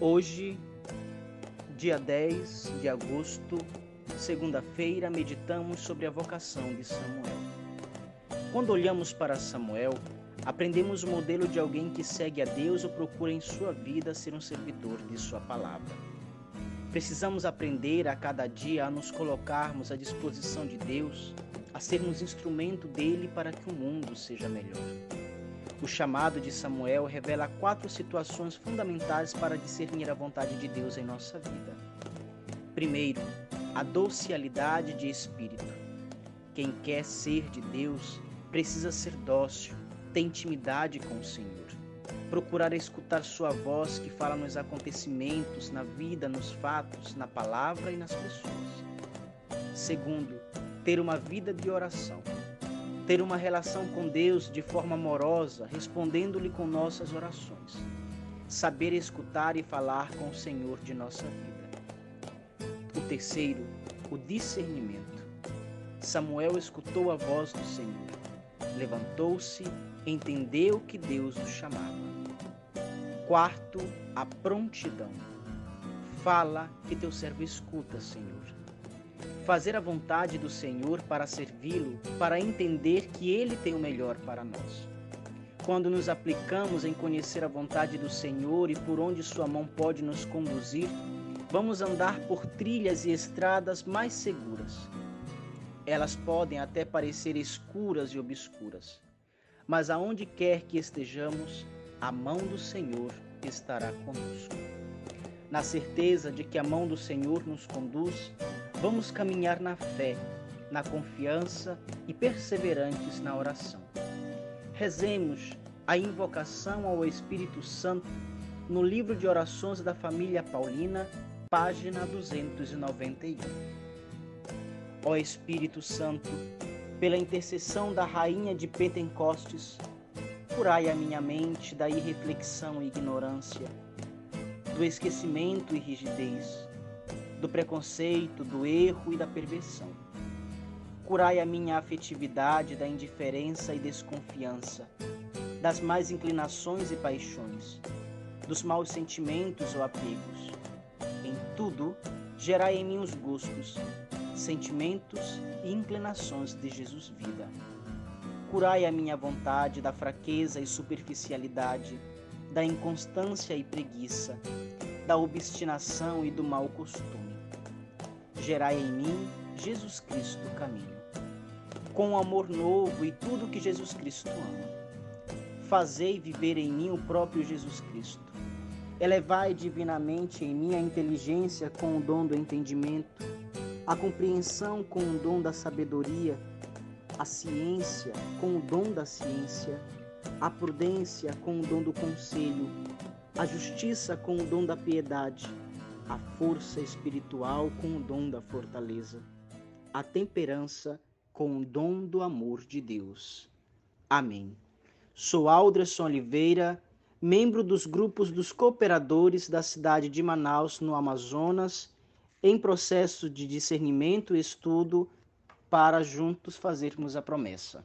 Hoje, dia 10 de agosto, segunda-feira, meditamos sobre a vocação de Samuel. Quando olhamos para Samuel, aprendemos o modelo de alguém que segue a Deus ou procura em sua vida ser um servidor de sua palavra. Precisamos aprender a cada dia a nos colocarmos à disposição de Deus, a sermos instrumento dele para que o mundo seja melhor. O chamado de Samuel revela quatro situações fundamentais para discernir a vontade de Deus em nossa vida. Primeiro, a docialidade de espírito. Quem quer ser de Deus precisa ser dócil, ter intimidade com o Senhor. Procurar escutar Sua voz que fala nos acontecimentos, na vida, nos fatos, na palavra e nas pessoas. Segundo, ter uma vida de oração ter uma relação com Deus de forma amorosa, respondendo-lhe com nossas orações. Saber escutar e falar com o Senhor de nossa vida. O terceiro, o discernimento. Samuel escutou a voz do Senhor, levantou-se, entendeu que Deus o chamava. Quarto, a prontidão. Fala que teu servo escuta, Senhor fazer a vontade do Senhor para servi-lo, para entender que Ele tem o melhor para nós. Quando nos aplicamos em conhecer a vontade do Senhor e por onde Sua mão pode nos conduzir, vamos andar por trilhas e estradas mais seguras. Elas podem até parecer escuras e obscuras, mas aonde quer que estejamos, a mão do Senhor estará conosco. Na certeza de que a mão do Senhor nos conduz, Vamos caminhar na fé, na confiança e perseverantes na oração. Rezemos a invocação ao Espírito Santo no livro de orações da família Paulina, página 291. Ó Espírito Santo, pela intercessão da Rainha de Pentecostes, curai a minha mente da irreflexão e ignorância, do esquecimento e rigidez do preconceito, do erro e da perversão. Curai a minha afetividade da indiferença e desconfiança, das más inclinações e paixões, dos maus sentimentos ou apegos. Em tudo, gerai em mim os gostos, sentimentos e inclinações de Jesus vida. Curai a minha vontade da fraqueza e superficialidade, da inconstância e preguiça, da obstinação e do mau costume gerai em mim Jesus Cristo caminho. Com um amor novo e tudo que Jesus Cristo ama. Fazei viver em mim o próprio Jesus Cristo. Elevai divinamente em mim a inteligência com o dom do entendimento, a compreensão com o dom da sabedoria, a ciência com o dom da ciência, a prudência com o dom do conselho, a justiça com o dom da piedade a força espiritual com o dom da fortaleza, a temperança com o dom do amor de Deus. Amém. Sou Alderson Oliveira, membro dos grupos dos cooperadores da cidade de Manaus, no Amazonas, em processo de discernimento e estudo para juntos fazermos a promessa.